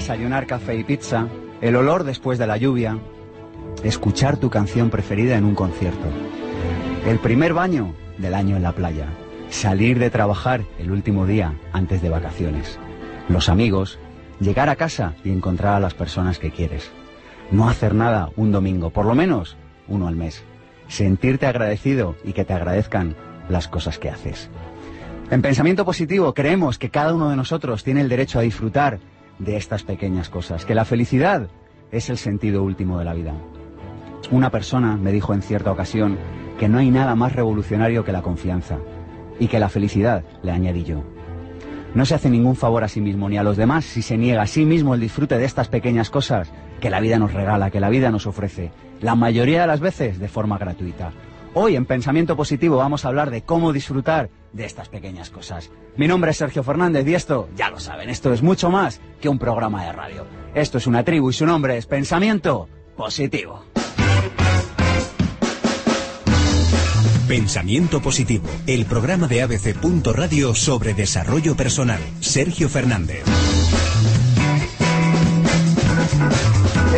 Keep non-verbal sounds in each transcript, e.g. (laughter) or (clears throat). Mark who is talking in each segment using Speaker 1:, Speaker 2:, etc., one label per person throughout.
Speaker 1: desayunar café y pizza, el olor después de la lluvia, escuchar tu canción preferida en un concierto, el primer baño del año en la playa, salir de trabajar el último día antes de vacaciones, los amigos, llegar a casa y encontrar a las personas que quieres, no hacer nada un domingo, por lo menos uno al mes, sentirte agradecido y que te agradezcan las cosas que haces. En pensamiento positivo creemos que cada uno de nosotros tiene el derecho a disfrutar de estas pequeñas cosas, que la felicidad es el sentido último de la vida. Una persona me dijo en cierta ocasión que no hay nada más revolucionario que la confianza y que la felicidad le añadí yo. No se hace ningún favor a sí mismo ni a los demás si se niega a sí mismo el disfrute de estas pequeñas cosas que la vida nos regala, que la vida nos ofrece, la mayoría de las veces de forma gratuita. Hoy en Pensamiento Positivo vamos a hablar de cómo disfrutar de estas pequeñas cosas. Mi nombre es Sergio Fernández y esto, ya lo saben, esto es mucho más que un programa de radio. Esto es una tribu y su nombre es Pensamiento Positivo.
Speaker 2: Pensamiento Positivo, el programa de ABC. Radio sobre desarrollo personal. Sergio Fernández.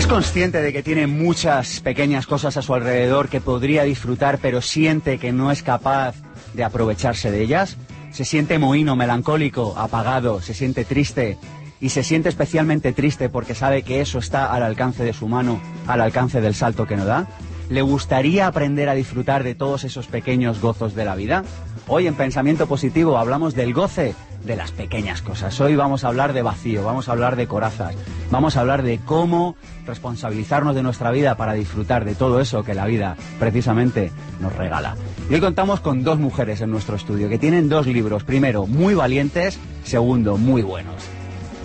Speaker 1: Es consciente de que tiene muchas pequeñas cosas a su alrededor que podría disfrutar, pero siente que no es capaz de aprovecharse de ellas. Se siente mohino, melancólico, apagado, se siente triste y se siente especialmente triste porque sabe que eso está al alcance de su mano, al alcance del salto que no da. ¿Le gustaría aprender a disfrutar de todos esos pequeños gozos de la vida? Hoy en Pensamiento Positivo hablamos del goce de las pequeñas cosas. Hoy vamos a hablar de vacío, vamos a hablar de corazas, vamos a hablar de cómo responsabilizarnos de nuestra vida para disfrutar de todo eso que la vida precisamente nos regala. Y hoy contamos con dos mujeres en nuestro estudio que tienen dos libros. Primero, muy valientes, segundo, muy buenos.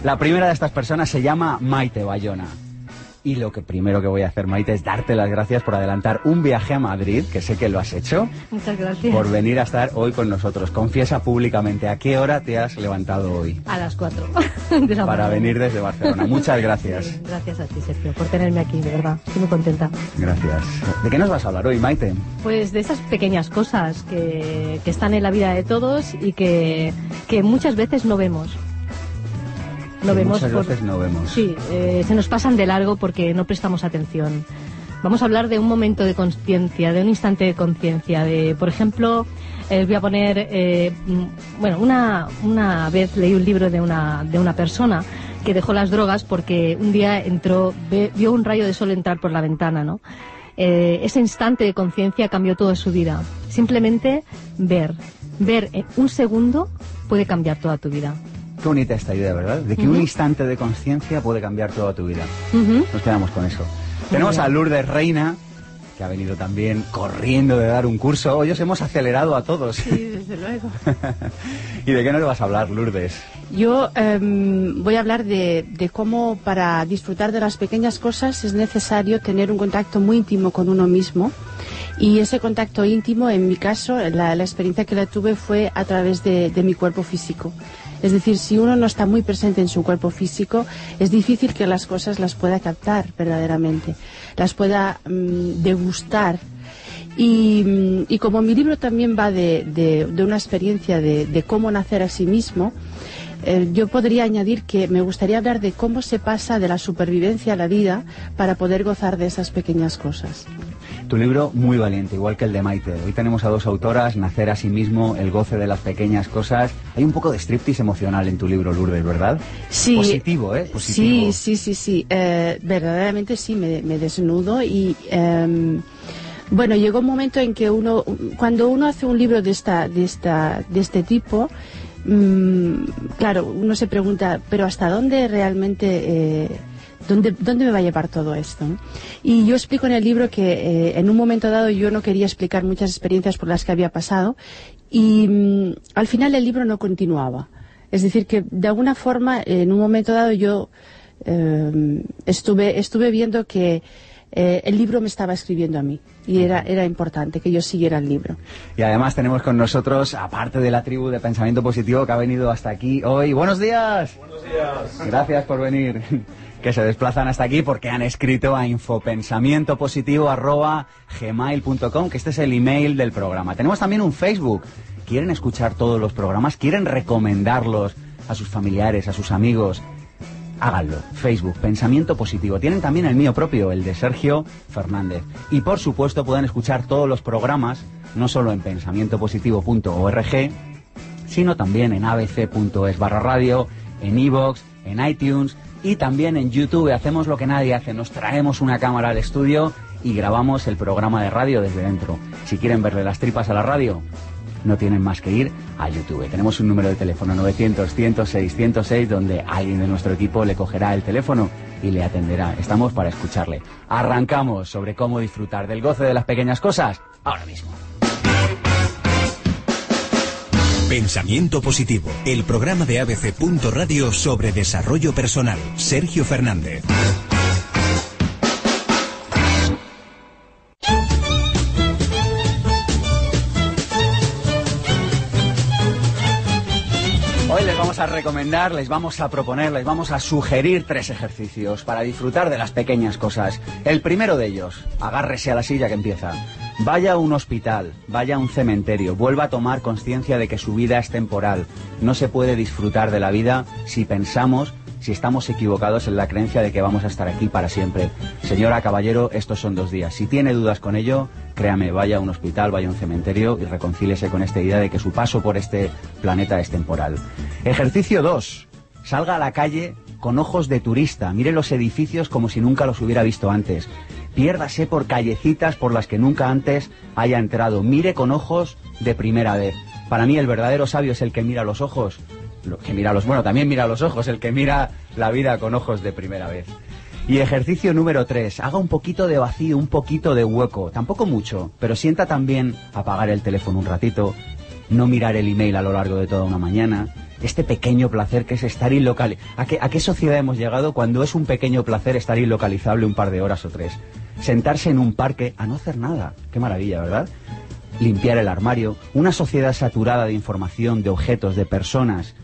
Speaker 1: La primera de estas personas se llama Maite Bayona. Y lo que primero que voy a hacer, Maite, es darte las gracias por adelantar un viaje a Madrid, que sé que lo has hecho.
Speaker 3: Muchas gracias.
Speaker 1: Por venir a estar hoy con nosotros. Confiesa públicamente, ¿a qué hora te has levantado hoy?
Speaker 3: A las 4 (laughs)
Speaker 1: Para venir desde Barcelona. Muchas gracias.
Speaker 3: gracias a ti, Sergio, por tenerme aquí, de verdad. Estoy muy contenta.
Speaker 1: Gracias. ¿De qué nos vas a hablar hoy, Maite?
Speaker 3: Pues de esas pequeñas cosas que, que están en la vida de todos y que, que muchas veces no vemos
Speaker 1: no vemos. Muchas veces no vemos.
Speaker 3: Sí, eh, se nos pasan de largo porque no prestamos atención. Vamos a hablar de un momento de conciencia, de un instante de conciencia, de, por ejemplo, eh, voy a poner, eh, mm, bueno, una, una vez leí un libro de una, de una persona que dejó las drogas porque un día entró, vio un rayo de sol entrar por la ventana, ¿no? ese instante de conciencia cambió toda su vida. Simplemente ver, ver en un segundo puede cambiar toda tu vida.
Speaker 1: Qué bonita esta idea, ¿verdad? De que un instante de conciencia puede cambiar toda tu vida. Nos quedamos con eso. Tenemos a Lourdes Reina, que ha venido también corriendo de dar un curso. Hoy os hemos acelerado a todos.
Speaker 4: Sí, desde luego. (laughs)
Speaker 1: ¿Y de qué nos vas a hablar, Lourdes?
Speaker 4: Yo em, voy a hablar de, cómo para disfrutar de las pequeñas cosas es necesario tener un contacto muy íntimo con uno mismo. Y ese contacto íntimo, en mi caso, la, experiencia que la tuve fue a través de mi cuerpo físico. Es decir, si uno no está muy presente en su cuerpo físico, es difícil que las cosas las pueda captar verdaderamente, las pueda mm, degustar. Mm, y, como mi libro también va de, una experiencia de, cómo nacer a sí mismo, eh, yo podría añadir que me gustaría hablar de cómo se pasa de la supervivencia a la vida para poder gozar de esas pequeñas cosas.
Speaker 1: Tu libro muy valiente, igual que el de Maite. Hoy tenemos a dos autoras, Nacer a sí mismo, El goce de las pequeñas cosas. Hay un poco de striptease emocional en tu libro, Lourdes, ¿verdad?
Speaker 4: Sí.
Speaker 1: Positivo, ¿eh?
Speaker 4: Positivo. Sí, sí, sí, sí. Eh, verdaderamente sí, me, desnudo y... Em, bueno, llegó un momento en que uno, cuando uno hace un libro de esta, de esta, de este tipo, mm, claro, uno se pregunta, pero ¿hasta dónde realmente eh, ¿dónde, ¿dónde me va a llevar todo esto? Y yo explico en el libro que eh, en un momento dado yo no quería explicar muchas experiencias por las que había pasado y mm, al final el libro no continuaba. Es decir, que de alguna forma en un momento dado yo eh, estuve, estuve viendo que eh, el libro me estaba escribiendo a mí y era, era importante que yo siguiera el libro.
Speaker 1: Y además tenemos con nosotros, aparte de la tribu de pensamiento positivo que ha venido hasta aquí hoy. ¡Buenos días!
Speaker 5: Buenos días.
Speaker 1: Gracias por venir (laughs) que se desplazan hasta aquí porque han escrito a infopensamientopositivo.gmail.com, que este es el email del programa. Tenemos también un Facebook. ¿Quieren escuchar todos los programas? ¿Quieren recomendarlos a sus familiares, a sus amigos? Háganlo. Facebook, Pensamiento Positivo. Tienen también el mío propio, el de Sergio Fernández. Y por supuesto pueden escuchar todos los programas, no solo en pensamientopositivo.org, sino también en abc.es barra radio, en iVoox, en iTunes y también en YouTube. Hacemos lo que nadie hace, nos traemos una cámara al estudio y grabamos el programa de radio desde dentro. Si quieren verle las tripas a la radio, no tienen más que ir a YouTube. Tenemos un número de teléfono 900 106 106 donde alguien de nuestro equipo le cogerá el teléfono y le atenderá. Estamos para escucharle. Arrancamos sobre cómo disfrutar del goce de las pequeñas cosas ahora mismo.
Speaker 2: Pensamiento Positivo, el programa de ABC. Radio sobre desarrollo personal. Sergio Fernández.
Speaker 1: A recomendar, les vamos a proponer, les vamos a sugerir tres ejercicios para disfrutar de las pequeñas cosas. El primero de ellos, agárrese a la silla que empieza. Vaya a un hospital, vaya a un cementerio, vuelva a tomar conciencia de que su vida es temporal. No se puede disfrutar de la vida si pensamos, si estamos equivocados en la creencia de que vamos a estar aquí para siempre. Señora Caballero, estos son dos días. Si tiene dudas con ello, créame, vaya a un hospital, vaya a un cementerio y reconcíliese con esta idea de que su paso por este planeta es temporal. Ejercicio 2. Salga a la calle con ojos de turista, mire los edificios como si nunca los hubiera visto antes. Piérdase por callecitas por las que nunca antes haya entrado. Mire con ojos de primera vez. Para mí el verdadero sabio es el que mira los ojos, que mira los, bueno, también mira los ojos, el que mira la vida con ojos de primera vez. Y ejercicio número 3, haga un poquito de vacío, un poquito de hueco, tampoco mucho, pero sienta también apagar el teléfono un ratito, no mirar el email a lo largo de toda una mañana, este pequeño placer que es estar ilocalizable. ¿A qué, ¿A qué sociedad hemos llegado cuando es un pequeño placer estar ilocalizable un par de horas o tres? Sentarse en un parque a no hacer nada. Qué maravilla, ¿verdad? Limpiar el armario. Una sociedad saturada de información, de objetos, de personas.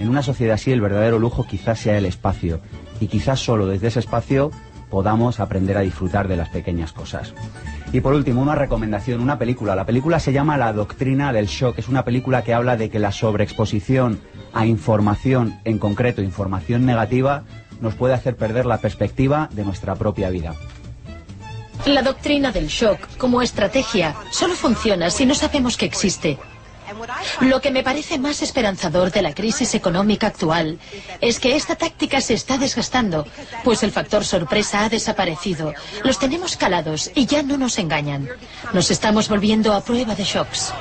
Speaker 1: En una sociedad así el verdadero lujo quizás sea el espacio. Y quizás solo desde ese espacio podamos aprender a disfrutar de las pequeñas cosas. Y por último, una recomendación, una película. La película se llama La Doctrina del Shock. Es una película que habla de que la sobreexposición a información, en concreto información negativa, nos puede hacer perder la perspectiva de nuestra propia vida.
Speaker 5: La doctrina del shock como estrategia solo funciona si no sabemos que existe. Lo que me parece más esperanzador de la crisis económica actual es que esta táctica se está desgastando, pues el factor sorpresa ha desaparecido. Los tenemos calados y ya no nos engañan. Nos estamos volviendo a prueba de shocks.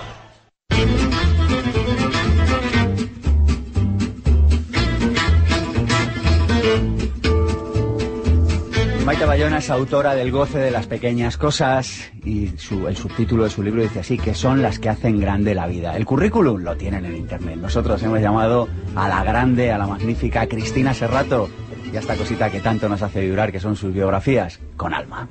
Speaker 1: Maite Bayona es autora del goce de las pequeñas cosas y el subtítulo de su libro dice así, que son las que hacen grande la vida. El currículum lo tienen en internet. Nosotros hemos llamado a la grande, a la magnífica Cristina Serrato y a esta cosita que tanto nos hace vibrar, que son sus biografías, con alma.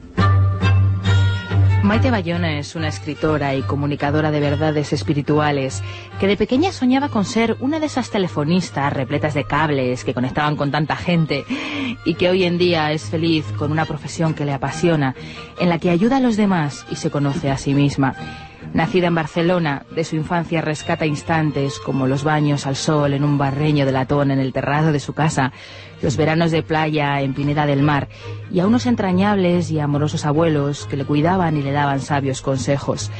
Speaker 6: Maite Bayona es una escritora y comunicadora de verdades espirituales que de pequeña soñaba con ser una de esas telefonistas repletas de cables que conectaban con tanta gente y que hoy en día es feliz con una profesión que le apasiona, en la que ayuda a los demás y se conoce a sí misma. Nacida en Barcelona, de su infancia rescata instantes como los baños al sol en un barreño de latón en el terrado de su casa, los veranos de playa en Pineda del Mar y a unos entrañables y amorosos abuelos que le cuidaban y le daban sabios consejos.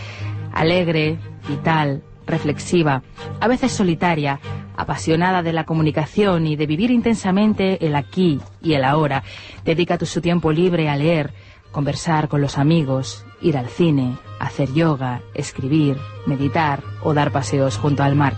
Speaker 6: Alegre, vital, reflexiva, a veces solitaria, apasionada de la comunicación y de vivir intensamente el aquí y el ahora, dedica su tiempo libre a leer, conversar con los amigos, ir al cine, hacer yoga, escribir, meditar o dar paseos junto al mar.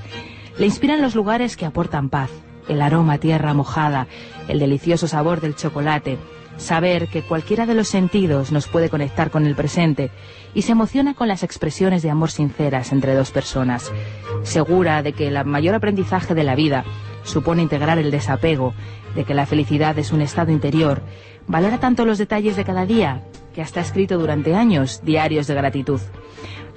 Speaker 6: Le inspiran los lugares que aportan paz, el aroma tierra mojada, el delicioso sabor del chocolate, saber que cualquiera de los sentidos nos puede conectar con el presente y se emociona con las expresiones de amor sinceras entre dos personas, segura de que el mayor aprendizaje de la vida supone integrar el desapego, de que la felicidad es un estado interior, valora tanto los detalles de cada día que hasta ha escrito durante años diarios de gratitud.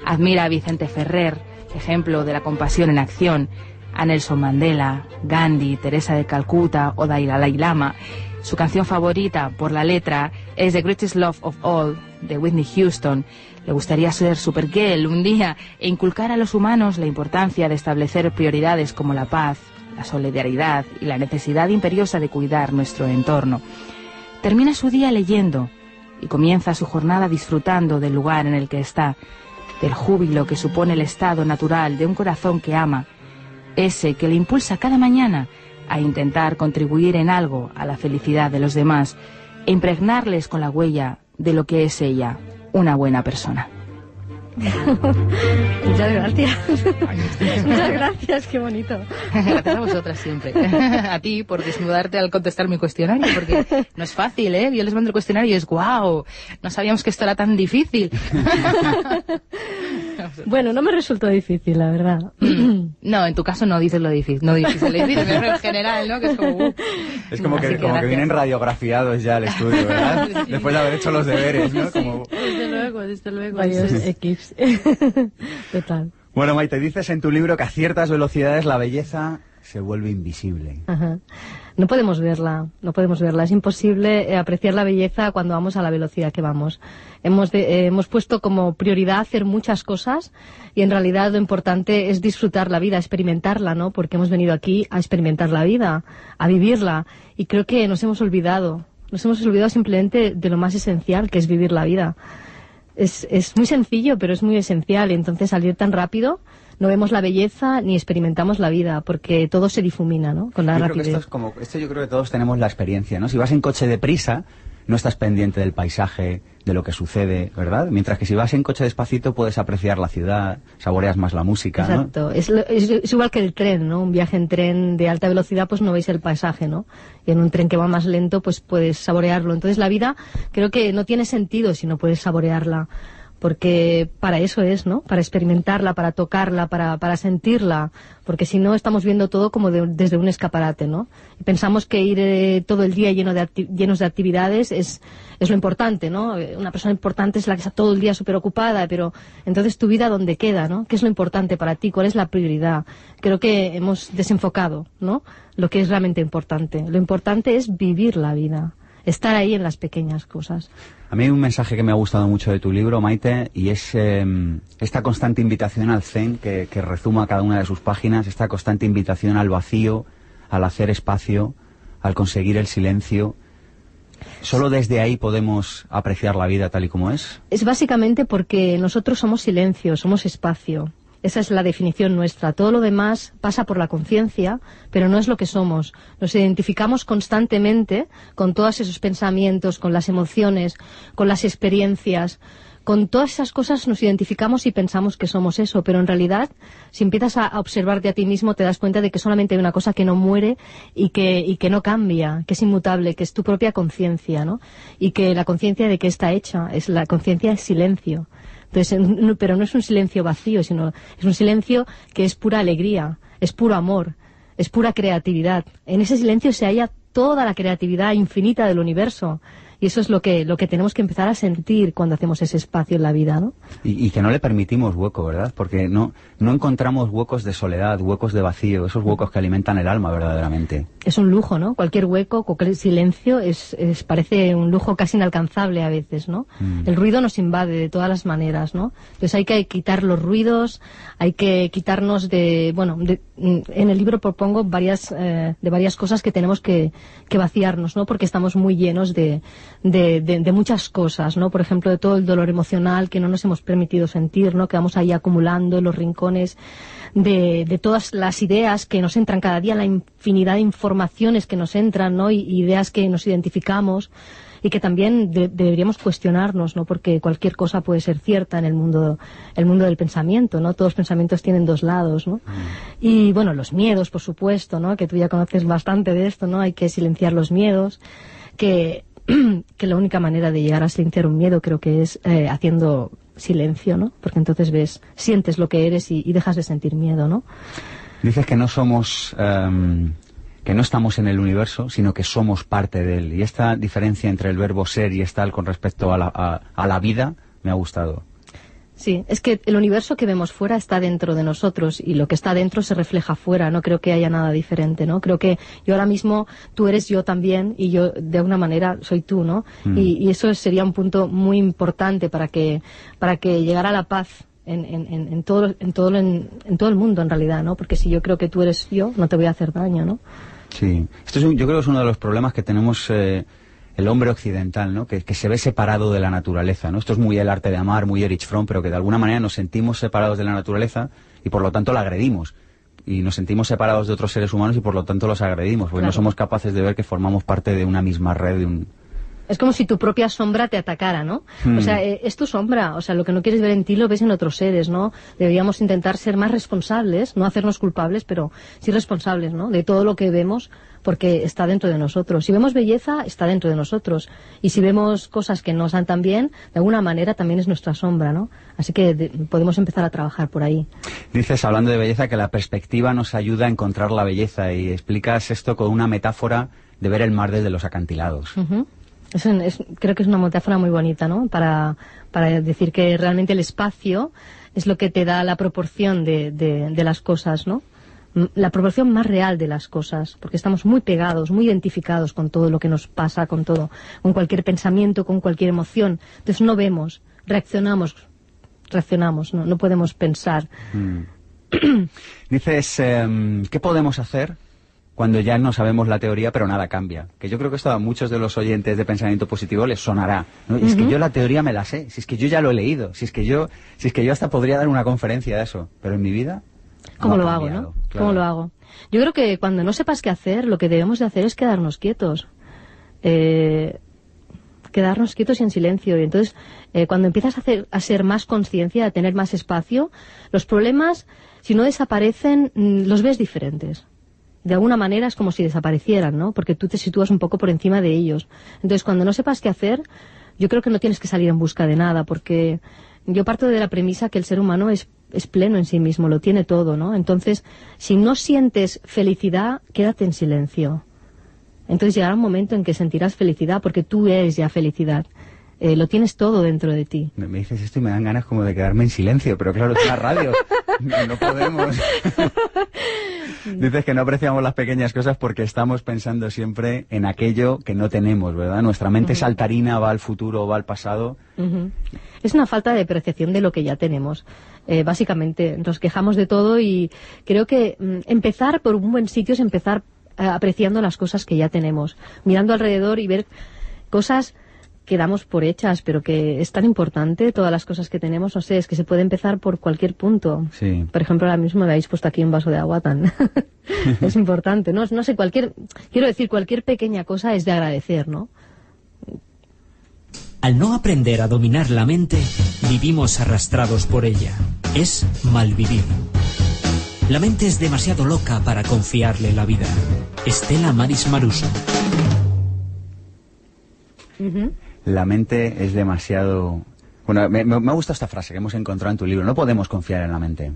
Speaker 6: Admira a Vicente Ferrer, ejemplo de la compasión en acción, a Nelson Mandela, Gandhi, Teresa de Calcuta o Dalai Lama. Su canción favorita por la letra es The Greatest Love of All de Whitney Houston. Le gustaría ser Supergirl un día e inculcar a los humanos la importancia de establecer prioridades como la paz, la solidaridad y la necesidad imperiosa de cuidar nuestro entorno. Termina su día leyendo y comienza su jornada disfrutando del lugar en el que está, del júbilo que supone el estado natural de un corazón que ama, ese que le impulsa cada mañana a intentar contribuir en algo a la felicidad de los demás e impregnarles con la huella de lo que es ella, una buena persona. (laughs)
Speaker 3: Muchas (laughs) gracias. Muchas gracias, qué bonito.
Speaker 6: Gracias a vosotras siempre. (laughs) A ti por desnudarte al contestar mi cuestionario, porque no es fácil, ¿eh? Yo les mando el cuestionario y es guau, no sabíamos que esto era tan difícil. (laughs)
Speaker 3: Bueno, no me resultó difícil, la verdad. (clears throat)
Speaker 6: No, en tu caso no dices lo difícil, no difícil, lo difícil, pero en (laughs) general, ¿no? Que es como... uh.
Speaker 1: Es como que, como que
Speaker 6: gracias.
Speaker 1: vienen radiografiados ya al estudio, ¿verdad? (laughs) Después de haber hecho los deberes, ¿no? Como...
Speaker 4: Desde luego, desde luego.
Speaker 3: Varios
Speaker 4: es-
Speaker 3: equipos. Total.
Speaker 1: Bueno, Maite, dices en tu libro que a ciertas velocidades la belleza se vuelve invisible.
Speaker 3: No podemos verla, no podemos verla. Es imposible eh, apreciar la belleza cuando vamos a la velocidad que vamos. Hemos, eh, hemos puesto como prioridad hacer muchas cosas y en realidad lo importante es disfrutar la vida, experimentarla, ¿no? Porque hemos venido aquí a experimentar la vida, a vivirla. Y creo que nos hemos olvidado. Nos hemos olvidado simplemente de lo más esencial, que es vivir la vida. Es, es muy sencillo, pero es muy esencial. Entonces, al ir tan rápido, no vemos la belleza ni experimentamos la vida, porque todo se difumina, ¿no? Con la
Speaker 1: Yo creo que
Speaker 3: rapidez.
Speaker 1: esto es como, esto yo creo que todos tenemos la experiencia, ¿no? Si vas en coche deprisa, no estás pendiente del paisaje, de lo que sucede, ¿verdad? Mientras que si vas en coche despacito puedes apreciar la ciudad, saboreas más la música, ¿no?
Speaker 3: Exacto. Es, lo- es- es igual que el tren, ¿no? Un viaje en tren de alta velocidad, pues no veis el paisaje, ¿no? Y en un tren que va más lento, pues puedes saborearlo. Entonces la vida creo que no tiene sentido si no puedes saborearla. Porque para eso es, ¿no? Para experimentarla, para tocarla, para, para sentirla. Porque si no, estamos viendo todo como de- desde un escaparate, ¿no? Y pensamos que ir eh, todo el día lleno de llenos de actividades es, es lo importante, ¿no? Eh, Una persona importante es la que está todo el día súper ocupada, pero entonces tu vida, ¿dónde queda, no? ¿Qué es lo importante para ti? ¿Cuál es la prioridad? Creo que hemos desenfocado, ¿no? Lo que es realmente importante. Lo importante es vivir la vida, estar ahí en las pequeñas cosas.
Speaker 1: A mí hay un mensaje que me ha gustado mucho de tu libro, Maite, y es eh, esta constante invitación al zen que, que rezuma cada una de sus páginas, esta constante invitación al vacío, al hacer espacio, al conseguir el silencio. Solo desde ahí podemos apreciar la vida tal y como es.
Speaker 3: Es básicamente porque nosotros somos silencio, somos espacio. Esa es la definición nuestra. Todo lo demás pasa por la conciencia, pero no es lo que somos. Nos identificamos constantemente con todos esos pensamientos, con las emociones, con las experiencias. Con todas esas cosas nos identificamos y pensamos que somos eso, pero en realidad, si empiezas a observarte a ti mismo, te das cuenta de que solamente hay una cosa que no muere y que, y que no cambia, que es inmutable, que es tu propia conciencia, ¿no? Y que la conciencia de que está hecha, es la conciencia es silencio. Entonces, pero no es un silencio vacío, sino es un silencio que es pura alegría, es puro amor, es pura creatividad. En ese silencio se halla toda la creatividad infinita del universo. Y eso es lo que, lo que tenemos que empezar a sentir cuando hacemos ese espacio en la vida, ¿no?
Speaker 1: Y, y que no le permitimos hueco, ¿verdad? Porque no, no encontramos huecos de soledad, huecos de vacío, esos huecos que alimentan el alma verdaderamente.
Speaker 3: Es un lujo, ¿no? Cualquier hueco, cualquier silencio es, es- parece un lujo casi inalcanzable a veces, ¿no?
Speaker 1: Mm.
Speaker 3: El ruido nos invade de todas las maneras, ¿no? Entonces hay que quitar los ruidos, hay que quitarnos de, bueno, de- mm, en el libro propongo varias, eh, de varias cosas que tenemos que, que vaciarnos, ¿no? Porque estamos muy llenos de, de, de- de muchas cosas, ¿no? Por ejemplo, de todo el dolor emocional que no nos hemos permitido sentir, ¿no? Que vamos ahí acumulando en los rincones de, de todas las ideas que nos entran cada día, la infinidad de informaciones que nos entran, ¿no? Y, ideas que nos identificamos y que también de- deberíamos cuestionarnos, ¿no? Porque cualquier cosa puede ser cierta en el mundo, el mundo del pensamiento, ¿no? Todos los pensamientos tienen dos lados, ¿no? Y bueno, los miedos, por supuesto, ¿no? Que tú ya conoces bastante de esto, ¿no? Hay que silenciar los miedos, que, (clears throat) que la única manera de llegar a silenciar un miedo creo que es eh, haciendo silencio, ¿no? Porque entonces ves, sientes lo que eres y, dejas de sentir miedo, ¿no?
Speaker 1: Dices que no somos, em, que no estamos en el universo, sino que somos parte de él. Y esta diferencia entre el verbo ser y estar con respecto a la, a la vida me ha gustado.
Speaker 3: Sí, es que el universo que vemos fuera está dentro de nosotros y lo que está dentro se refleja fuera. No creo que haya nada diferente, ¿no? Creo que yo ahora mismo tú eres yo también y yo de alguna manera soy tú, ¿no?
Speaker 1: Mm.
Speaker 3: Y, y eso sería un punto muy importante para que para que llegara la paz en, en, en, en todo, en, todo, en, en todo el mundo, en realidad, ¿no? Porque si yo creo que tú eres yo, no te voy a hacer daño, ¿no?
Speaker 1: Sí, esto es un- yo creo que es uno de los problemas que tenemos eh, el hombre occidental, ¿no? Que, que se ve separado de la naturaleza, ¿no? Esto es muy el arte de amar, muy Erich Fromm, pero que de alguna manera nos sentimos separados de la naturaleza y por lo tanto la agredimos. Y nos sentimos separados de otros seres humanos y por lo tanto los agredimos, porque no somos capaces de ver que formamos parte de una misma red, de un...
Speaker 3: Es como si tu propia sombra te atacara, ¿no?
Speaker 1: Hmm.
Speaker 3: O sea, eh, es tu sombra. O sea, lo que no quieres ver en ti lo ves en otros seres, ¿no? Deberíamos intentar ser más responsables, no hacernos culpables, pero sí responsables, ¿no? De todo lo que vemos, porque está dentro de nosotros. Si vemos belleza, está dentro de nosotros. Y si vemos cosas que no están tan bien, de alguna manera también es nuestra sombra, ¿no? Así que de- podemos empezar a trabajar por ahí.
Speaker 1: Dices, hablando de belleza, que la perspectiva nos ayuda a encontrar la belleza y explicas esto con una metáfora de ver el mar desde los acantilados.
Speaker 3: Es es- creo que es una metáfora muy bonita, ¿no? Para, para decir que realmente el espacio es lo que te da la proporción de, de- de las cosas, ¿no? La proporción más real de las cosas, porque estamos muy pegados, muy identificados con todo lo que nos pasa, con todo, con cualquier pensamiento, con cualquier emoción. Entonces no vemos, reaccionamos, reaccionamos, no, no podemos pensar. (clears throat)
Speaker 1: Dices, em, ¿qué podemos hacer cuando ya no sabemos la teoría pero nada cambia? Que yo creo que esto a muchos de los oyentes de pensamiento positivo les sonará. ¿no? Y es que yo la teoría me la sé, si es que yo ya lo he leído, si es que yo, si es que yo hasta podría dar una conferencia de eso, pero en mi vida...
Speaker 3: ¿Cómo
Speaker 1: no
Speaker 3: lo hago, no?
Speaker 1: claro.
Speaker 3: ¿Cómo lo hago? Yo creo que cuando no sepas qué hacer, lo que debemos de hacer es quedarnos quietos. Eh, quedarnos quietos y en silencio. Y entonces, eh, cuando empiezas a, hacer, a ser más conciencia, a tener más espacio, los problemas, si no desaparecen, mm, los ves diferentes. De alguna manera es como si desaparecieran, ¿no? Porque tú te sitúas un poco por encima de ellos. Entonces, cuando no sepas qué hacer, yo creo que no tienes que salir en busca de nada, porque yo parto de la premisa que el ser humano es, es pleno en sí mismo, lo tiene todo, ¿no? Entonces, si no sientes felicidad, quédate en silencio. Entonces llegará un momento en que sentirás felicidad, porque tú eres ya felicidad. Eh, lo tienes todo dentro de ti.
Speaker 1: Me, me dices esto y me dan ganas como de quedarme en silencio, pero claro, es la radio. no, (laughs) no podemos. (laughs) Dices que no apreciamos las pequeñas cosas porque estamos pensando siempre en aquello que no tenemos, ¿verdad? Nuestra mente saltarina va al futuro, va al pasado.
Speaker 3: Es una falta de apreciación de lo que ya tenemos. Eh, básicamente, nos quejamos de todo y creo que mm, empezar por un buen sitio es empezar eh, apreciando las cosas que ya tenemos, mirando alrededor y ver cosas que damos por hechas, pero que es tan importante todas las cosas que tenemos, no sé, es que se puede empezar por cualquier punto.
Speaker 1: Sí.
Speaker 3: Por ejemplo, ahora mismo me habéis puesto aquí un vaso de agua tan... (laughs) (laughs) es importante, ¿no? No sé, cualquier... Quiero decir, cualquier pequeña cosa es de agradecer, ¿no?
Speaker 7: Al no aprender a dominar la mente, vivimos arrastrados por ella. Es malvivir. La mente es demasiado loca para confiarle la vida. Estela Maris Maruso.
Speaker 1: La mente es demasiado... Bueno, me, me, me gusta esta frase que hemos encontrado en tu libro. No podemos confiar en la mente.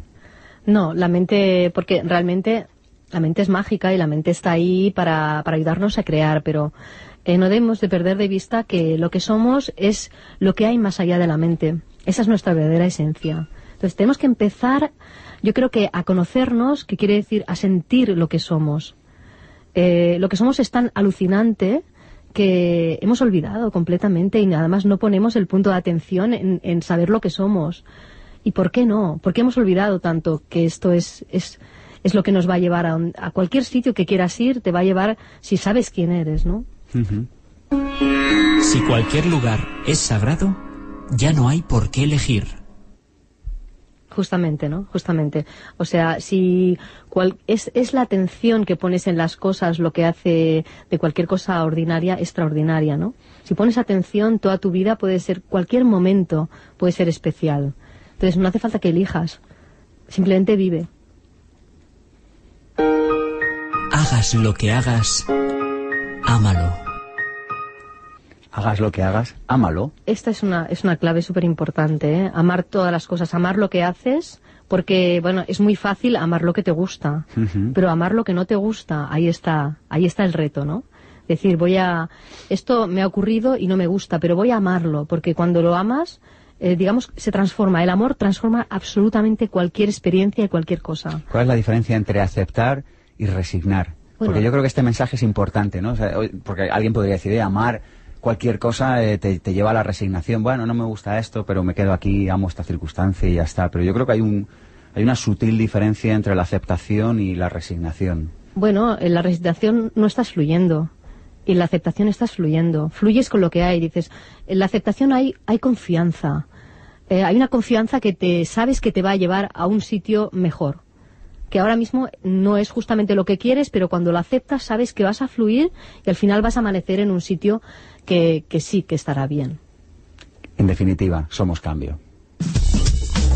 Speaker 3: No, la mente, porque realmente la mente es mágica y la mente está ahí para, para ayudarnos a crear, pero no debemos de perder de vista que lo que somos es lo que hay más allá de la mente. Esa es nuestra verdadera esencia. Entonces tenemos que empezar, yo creo que a conocernos, que quiere decir a sentir lo que somos. Eh, lo que somos es tan alucinante que hemos olvidado completamente y además no ponemos el punto de atención en, en saber lo que somos. ¿Y por qué no? ¿Por qué hemos olvidado tanto que esto es, es, es lo que nos va a llevar a, un- a cualquier sitio que quieras ir? Te va a llevar si sabes quién eres, ¿no?
Speaker 7: Si cualquier lugar es sagrado, ya no hay por qué elegir.
Speaker 3: Justamente, ¿no? Justamente. O sea, si cual- es, es la atención que pones en las cosas lo que hace de cualquier cosa ordinaria extraordinaria, ¿no? Si pones atención, toda tu vida puede ser, cualquier momento puede ser especial. Entonces no hace falta que elijas. Simplemente vive.
Speaker 7: Hagas lo que hagas, ámalo.
Speaker 1: Hagas lo que hagas, ámalo.
Speaker 3: Esta es una, es una clave súper importante, ¿eh? Amar todas las cosas, amar lo que haces, porque, bueno, es muy fácil amar lo que te gusta, pero amar lo que no te gusta, ahí está, ahí está el reto, ¿no? Decir, voy a, esto me ha ocurrido y no me gusta, pero voy a amarlo, porque cuando lo amas, eh, digamos, se transforma, el amor transforma absolutamente cualquier experiencia y cualquier cosa.
Speaker 1: ¿Cuál es la diferencia entre aceptar y resignar?
Speaker 3: Bueno.
Speaker 1: Porque yo creo que este mensaje es importante, ¿no? O sea, hoy- porque alguien podría decir, "Eh, amar, cualquier cosa eh, te, te lleva a la resignación. Bueno, no me gusta esto, pero me quedo aquí, amo esta circunstancia y ya está. Pero yo creo que hay un hay una sutil diferencia entre la aceptación y la resignación.
Speaker 3: Bueno, en la resignación no estás fluyendo y en la aceptación estás fluyendo. Fluyes con lo que hay. Dices, en la aceptación hay, hay confianza. Eh, hay una confianza que te sabes que te va a llevar a un sitio mejor. Que ahora mismo no es justamente lo que quieres, pero cuando lo aceptas sabes que vas a fluir y al final vas a amanecer en un sitio que, que sí que estará bien.
Speaker 1: En definitiva, somos cambio.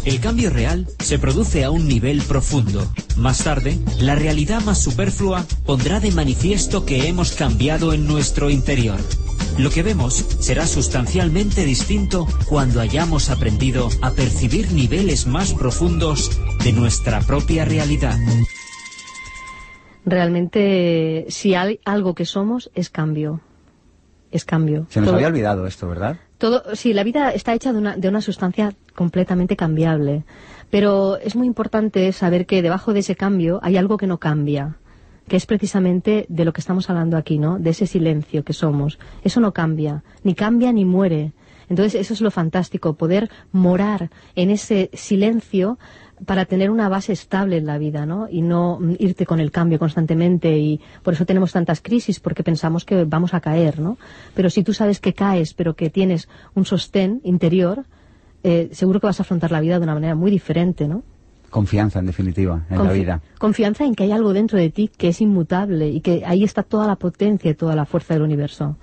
Speaker 7: El cambio real se produce a un nivel profundo. Más tarde, la realidad más superflua pondrá de manifiesto que hemos cambiado en nuestro interior. Lo que vemos será sustancialmente distinto cuando hayamos aprendido a percibir niveles más profundos de nuestra propia realidad.
Speaker 3: Realmente, si hay algo que somos, es cambio. Es cambio.
Speaker 1: Se nos
Speaker 3: Todo-
Speaker 1: había olvidado esto, ¿verdad?
Speaker 3: Todo, sí, la vida está hecha de una, de una sustancia completamente cambiable, pero es muy importante saber que debajo de ese cambio hay algo que no cambia, que es precisamente de lo que estamos hablando aquí, ¿no? De ese silencio que somos. Eso no cambia, ni cambia ni muere. Entonces, eso es lo fantástico, poder morar en ese silencio para tener una base estable en la vida, ¿no? Y no irte con el cambio constantemente y por eso tenemos tantas crisis porque pensamos que vamos a caer, ¿no? Pero si tú sabes que caes, pero que tienes un sostén interior, eh, seguro que vas a afrontar la vida de una manera muy diferente, ¿no?
Speaker 1: Confianza, en definitiva, en la vida.
Speaker 3: Confianza en que hay algo dentro de ti que es inmutable y que ahí está toda la potencia y toda la fuerza del universo.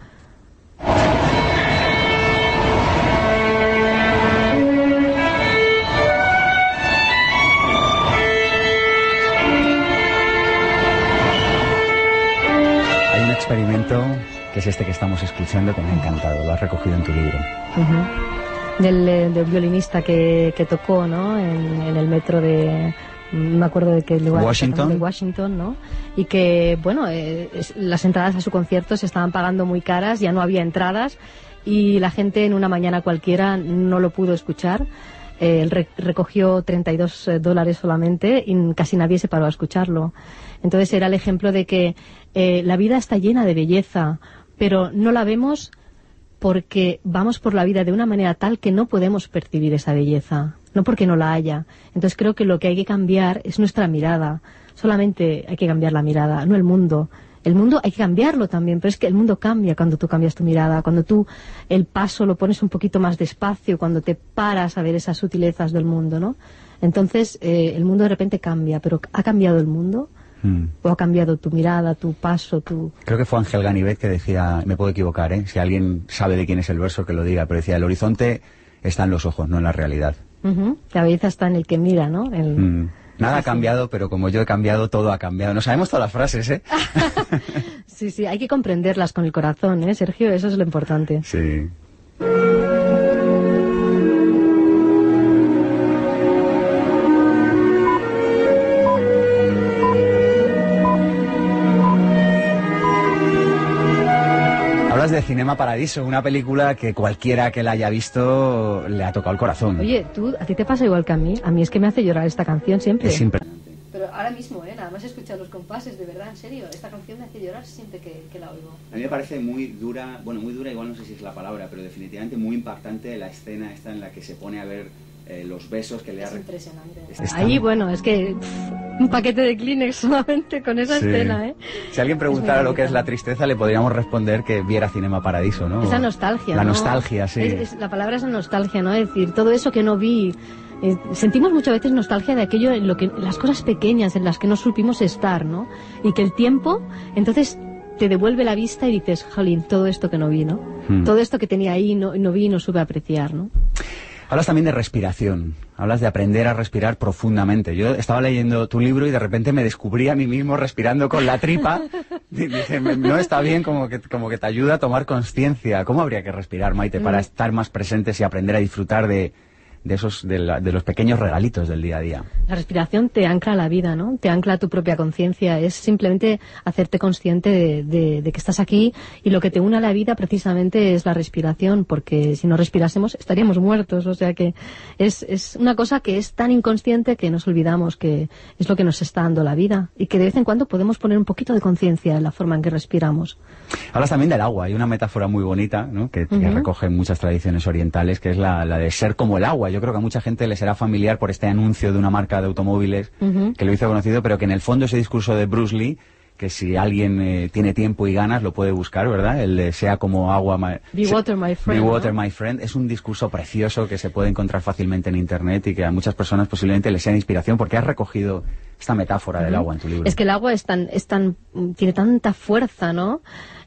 Speaker 1: Experimento que es este que estamos escuchando que me ha encantado. Lo has recogido en tu libro.
Speaker 3: Ujú. del, eh, del violinista que, que tocó ¿no? en, en el metro de me acuerdo de qué lugar
Speaker 1: Washington.
Speaker 3: de Washington no y que bueno eh, es- las entradas a su concierto se estaban pagando muy caras ya no había entradas y la gente en una mañana cualquiera no lo pudo escuchar él re- recogió 32 eh, dólares solamente y casi nadie se paró a escucharlo. Entonces era el ejemplo de que eh, la vida está llena de belleza, pero no la vemos porque vamos por la vida de una manera tal que no podemos percibir esa belleza, no porque no la haya. Entonces creo que lo que hay que cambiar es nuestra mirada. Solamente hay que cambiar la mirada, no el mundo. El mundo hay que cambiarlo también, pero es que el mundo cambia cuando tú cambias tu mirada, cuando tú el paso lo pones un poquito más despacio, cuando te paras a ver esas sutilezas del mundo, ¿no? Entonces eh, el mundo de repente cambia, pero ¿ha cambiado el mundo?
Speaker 1: Mm.
Speaker 3: ¿O ha cambiado tu mirada, tu paso, tu...
Speaker 1: Creo que fue Ángel Ganivet que decía, me puedo equivocar, ¿eh? si alguien sabe de quién es el verso que lo diga, pero decía, el horizonte está en los ojos, no en la realidad.
Speaker 3: La belleza está en el que mira, ¿no? El-
Speaker 1: Mm. Nada ha cambiado, pero como yo he cambiado, todo ha cambiado. No sabemos todas las frases, ¿eh? (laughs)
Speaker 3: Sí, sí, hay que comprenderlas con el corazón, ¿eh, Sergio? Eso es lo importante.
Speaker 1: Sí. Hablas de Cinema Paradiso, una película que cualquiera que la haya visto le ha tocado el corazón.
Speaker 3: Oye, ¿tú, ¿a ti te pasa igual que a mí? A mí es que me hace llorar esta canción siempre.
Speaker 1: es
Speaker 3: Pero ahora mismo, ¿eh? Nada más escuchar los compases, de verdad, en serio. Esta canción me hace llorar siempre que, que la oigo.
Speaker 1: A mí me parece muy dura, bueno, muy dura, igual no sé si es la palabra, pero definitivamente muy impactante la escena esta en la que se pone a ver eh, los besos que le ha...
Speaker 3: Es
Speaker 1: re-
Speaker 3: impresionante. Ahí, bueno, es que pff, un paquete de Kleenex solamente con esa
Speaker 1: Sí.
Speaker 3: escena, ¿eh?
Speaker 1: Si alguien preguntara lo que es la tristeza, le podríamos responder que viera Cinema Paradiso, ¿no?
Speaker 3: Esa nostalgia,
Speaker 1: La
Speaker 3: ¿no?
Speaker 1: nostalgia, sí.
Speaker 3: Es- es- la palabra es nostalgia, ¿no? Es decir, todo eso que no vi. eh, sentimos muchas veces nostalgia de aquello en lo que las cosas pequeñas en las que no supimos estar, ¿no? Y que el tiempo, entonces te devuelve la vista y dices, jolín, todo esto que no vi, ¿no?
Speaker 1: Hmm.
Speaker 3: Todo esto que tenía ahí no, no vi y no supe apreciar, ¿no?
Speaker 1: Hablas también de respiración, hablas de aprender a respirar profundamente. Yo estaba leyendo tu libro y de repente me descubrí a mí mismo respirando con la tripa. (laughs) Y Dije, "Me- no está bien, como que, como que te ayuda a tomar conciencia. ¿Cómo habría que respirar, Maite, para
Speaker 3: Mm.
Speaker 1: estar más presentes y aprender a disfrutar de, de esos, de, la- de los pequeños regalitos del día a día.
Speaker 3: La respiración te ancla a la vida, ¿no? Te ancla a tu propia conciencia. Es simplemente hacerte consciente de, de- de que estás aquí y lo que te une a la vida precisamente es la respiración, porque si no respirásemos estaríamos muertos. O sea que es, es una cosa que es tan inconsciente que nos olvidamos que es lo que nos está dando la vida y que de vez en cuando podemos poner un poquito de conciencia en la forma en que respiramos.
Speaker 1: Hablas también del agua. Hay una metáfora muy bonita ¿no? que, recoge muchas tradiciones orientales, que es la, la de ser como el agua. Yo creo que a mucha gente le será familiar por este anuncio de una marca de automóviles que lo hizo conocido, pero que en el fondo ese discurso de Bruce Lee, que si alguien eh, tiene tiempo y ganas lo puede buscar, ¿verdad? El de sea como agua.
Speaker 3: Be
Speaker 1: se-
Speaker 3: water, my friend,
Speaker 1: Be water,
Speaker 3: ¿no?
Speaker 1: my friend. Es un discurso precioso que se puede encontrar fácilmente en internet y que a muchas personas posiblemente les sea de inspiración porque has recogido esta metáfora del agua en tu libro.
Speaker 3: Es que el agua es tan, es tan, tiene tanta fuerza, ¿no?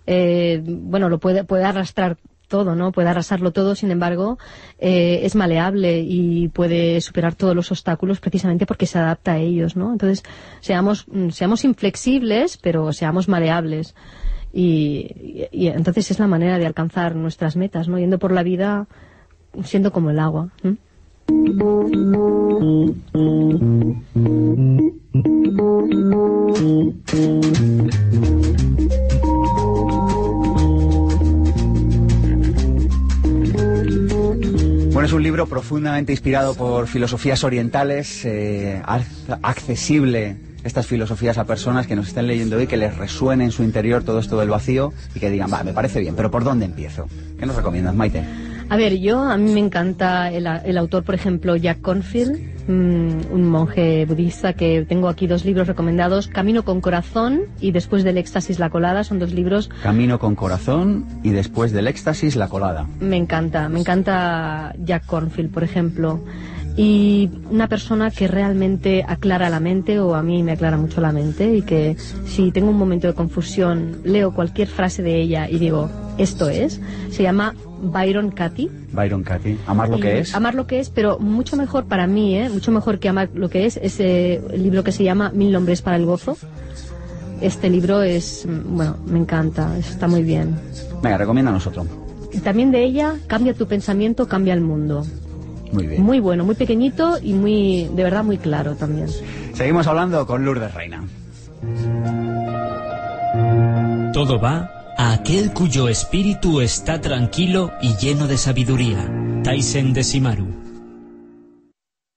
Speaker 3: Eh, bueno, lo puede, puede arrastrar todo, ¿no? Puede arrasarlo todo, sin embargo, eh, es maleable y puede superar todos los obstáculos precisamente porque se adapta a ellos, ¿no? Entonces, seamos, mm, seamos inflexibles, pero seamos maleables. Y, entonces es la manera de alcanzar nuestras metas, ¿no? Yendo por la vida siendo como el agua.
Speaker 1: Bueno, es un libro profundamente inspirado por filosofías orientales, eh, ac- accesible estas filosofías a personas que nos estén leyendo hoy, que les resuene en su interior todo esto del vacío y que digan, va, me parece bien, pero ¿por dónde empiezo? ¿Qué nos recomiendas, Maite?
Speaker 3: A ver, yo, a mí me encanta el, el autor, por ejemplo, Jack Confield, mm, un monje budista que tengo aquí dos libros recomendados, Camino con Corazón y Después del Éxtasis, La Colada, son dos libros
Speaker 1: Camino con corazón y después del éxtasis, la colada.
Speaker 3: me encanta, me encanta Jack Cornfield, por ejemplo. Y una persona que realmente aclara la mente, o a mí me aclara mucho la mente, y que si tengo un momento de confusión, leo cualquier frase de ella y digo, esto es, se llama Byron Katy.
Speaker 1: Byron Katy, amar lo que es.
Speaker 3: Amar lo que es, pero mucho mejor para mí, ¿eh? mucho mejor que amar lo que es, ese libro que se llama Mil nombres para el gozo. Este libro es, mm, bueno, me encanta, está muy bien.
Speaker 1: Venga, recomiéndanos otro.
Speaker 3: Y también de ella, cambia tu pensamiento, cambia el mundo.
Speaker 1: Muy bien.
Speaker 3: Muy bueno, muy pequeñito y muy, de verdad, muy claro también.
Speaker 1: Seguimos hablando con Lourdes Reina.
Speaker 7: Todo va a aquel cuyo espíritu está tranquilo y lleno de sabiduría. Taisen Desimaru.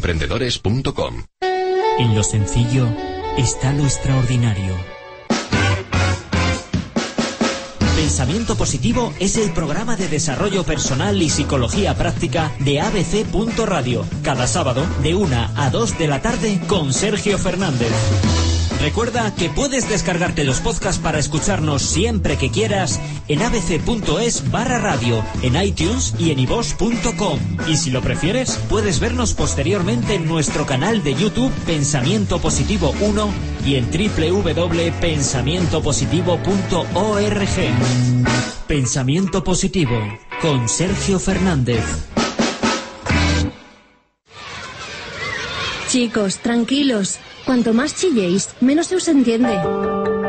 Speaker 8: www.masterdeemprendedores.com.
Speaker 7: En lo sencillo está lo extraordinario. Pensamiento Positivo es el programa de desarrollo personal y psicología práctica de ABC. Radio, cada sábado de 1 a 2 de la tarde con Sergio Fernández. Recuerda que puedes descargarte los podcasts para escucharnos siempre que quieras en abc.es barra radio, en iTunes y en iVoox.com. Y si lo prefieres, puedes vernos posteriormente en nuestro canal de YouTube Pensamiento Positivo 1 y en www.pensamientopositivo.org. Pensamiento Positivo con Sergio Fernández.
Speaker 9: Chicos, tranquilos. Cuanto más chilléis, menos se os entiende.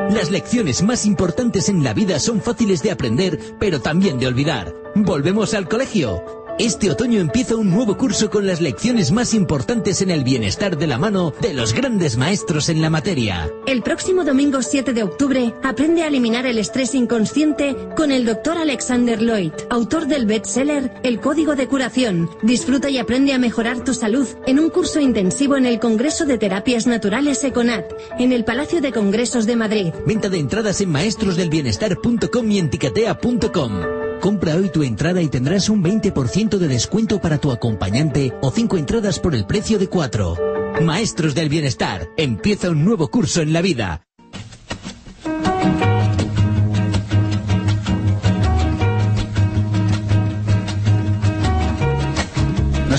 Speaker 10: Las lecciones más importantes en la vida son fáciles de aprender, pero también de olvidar. Volvemos al colegio. Este otoño empieza un nuevo curso con las lecciones más importantes en el bienestar de la mano de los grandes maestros en la materia.
Speaker 9: El próximo domingo 7 de octubre aprende a eliminar el estrés inconsciente con el doctor Alexander Lloyd, autor del bestseller El Código de Curación. Disfruta y aprende a mejorar tu salud en un curso intensivo en el Congreso de Terapias Naturales Econat, en el Palacio de Congresos de Madrid.
Speaker 10: Venta de entradas en maestrosdelbienestar.com y en ticatea.com. Compra hoy tu entrada y tendrás un 20% de descuento para tu acompañante o 5 entradas por el precio de 4. Maestros del Bienestar, empieza un nuevo curso en la vida.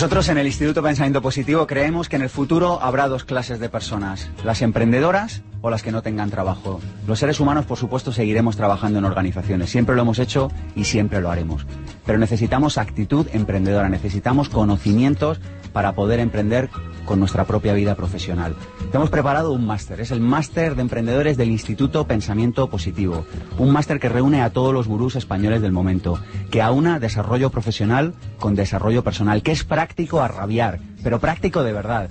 Speaker 1: Nosotros en el Instituto Pensamiento Positivo creemos que en el futuro habrá dos clases de personas, las emprendedoras o las que no tengan trabajo. Los seres humanos, por supuesto, seguiremos trabajando en organizaciones, siempre lo hemos hecho y siempre lo haremos. Pero necesitamos actitud emprendedora, necesitamos conocimientos para poder emprender con nuestra propia vida profesional. Hemos preparado un máster, es el máster de emprendedores del Instituto Pensamiento Positivo, un máster que reúne a todos los gurús españoles del momento, que aúna desarrollo profesional con desarrollo personal, que es práctico a rabiar, pero práctico de verdad.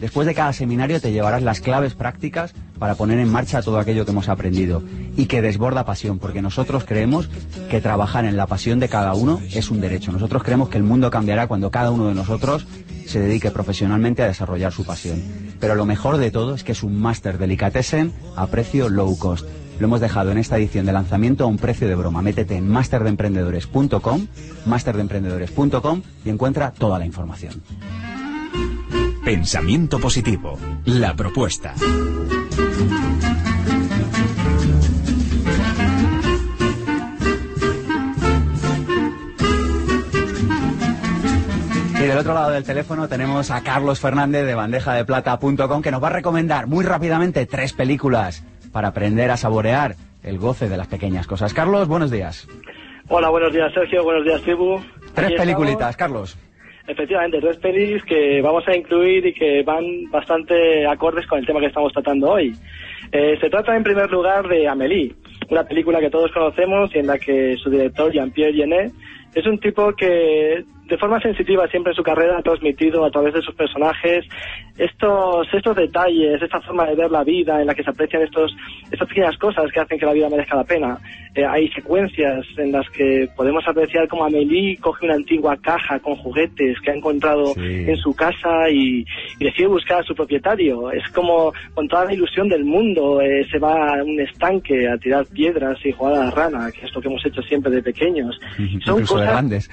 Speaker 1: Después de cada seminario te llevarás las claves prácticas para poner en marcha todo aquello que hemos aprendido y que desborda pasión, porque nosotros creemos que trabajar en la pasión de cada uno es un derecho. Nosotros creemos que el mundo cambiará cuando cada uno de nosotros se dedique profesionalmente a desarrollar su pasión. Pero lo mejor de todo es que es un máster delicatessen a precio low cost. Lo hemos dejado en esta edición de lanzamiento a un precio de broma. Métete en masterdeemprendedores.com, masterdeemprendedores.com y encuentra toda la información.
Speaker 2: Pensamiento positivo. La propuesta.
Speaker 1: Y del otro lado del teléfono tenemos a Carlos Fernández de bandejadeplata.com que nos va a recomendar muy rápidamente tres películas para aprender a saborear el goce de las pequeñas cosas. Carlos, buenos días.
Speaker 11: Hola, buenos días Sergio, buenos días Tribu.
Speaker 1: Tres
Speaker 11: Aquí
Speaker 1: peliculitas,
Speaker 11: estamos.
Speaker 1: Carlos.
Speaker 11: Efectivamente, tres pelis que vamos a incluir y que van bastante acordes con el tema que estamos tratando hoy. Eh, se trata en primer lugar de Amélie, una película que todos conocemos y en la que su director Jean-Pierre Jeunet es un tipo que de forma sensitiva siempre en su carrera ha transmitido a través de sus personajes estos estos detalles, esta forma de ver la vida en la que se aprecian estos estas pequeñas cosas que hacen que la vida merezca la pena. Eh, hay secuencias en las que podemos apreciar cómo Amélie coge una antigua caja con juguetes que ha encontrado en su casa y, y decide buscar a su propietario. Es como con toda la ilusión del mundo eh, se va a un estanque a tirar piedras y jugar a la rana, que es lo que hemos hecho siempre de pequeños. (laughs) Son
Speaker 1: Incluso de
Speaker 11: cosas-
Speaker 1: grandes.